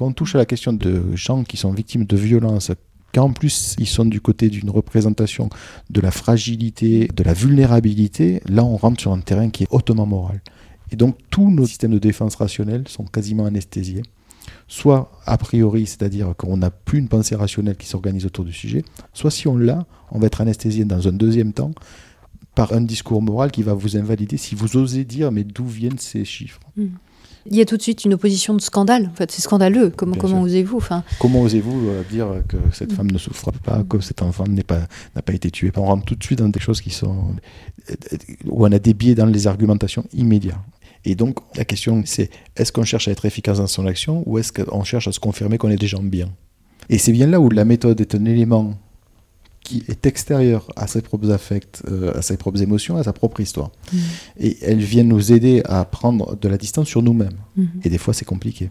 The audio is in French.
Quand on touche à la question de gens qui sont victimes de violences, qu'en plus ils sont du côté d'une représentation de la fragilité, de la vulnérabilité, là on rentre sur un terrain qui est hautement moral. Et donc tous nos systèmes de défense rationnels sont quasiment anesthésiés. Soit a priori, c'est-à-dire qu'on n'a plus une pensée rationnelle qui s'organise autour du sujet, soit si on l'a, on va être anesthésié dans un deuxième temps par un discours moral qui va vous invalider si vous osez dire mais d'où viennent ces chiffres? Hmm. Il y a tout de suite une opposition de scandale. En fait, c'est scandaleux. Comment, comment osez-vous enfin... Comment osez-vous euh, dire que cette femme ne souffre pas, que cet enfant n'a pas, pas été tué? On rentre tout de suite dans des choses qui sont. où on a des biais dans les argumentations immédiats. Et donc, la question, c'est est-ce qu'on cherche à être efficace dans son action ou est-ce qu'on cherche à se confirmer qu'on est des gens bien? Et c'est bien là où la méthode est un élément qui est extérieur à ses propres affects, euh, à ses propres émotions, à sa propre histoire. Mm. Et elle vient nous aider à prendre de la distance sur nous-mêmes. Mm-hmm. Et des fois, c'est compliqué.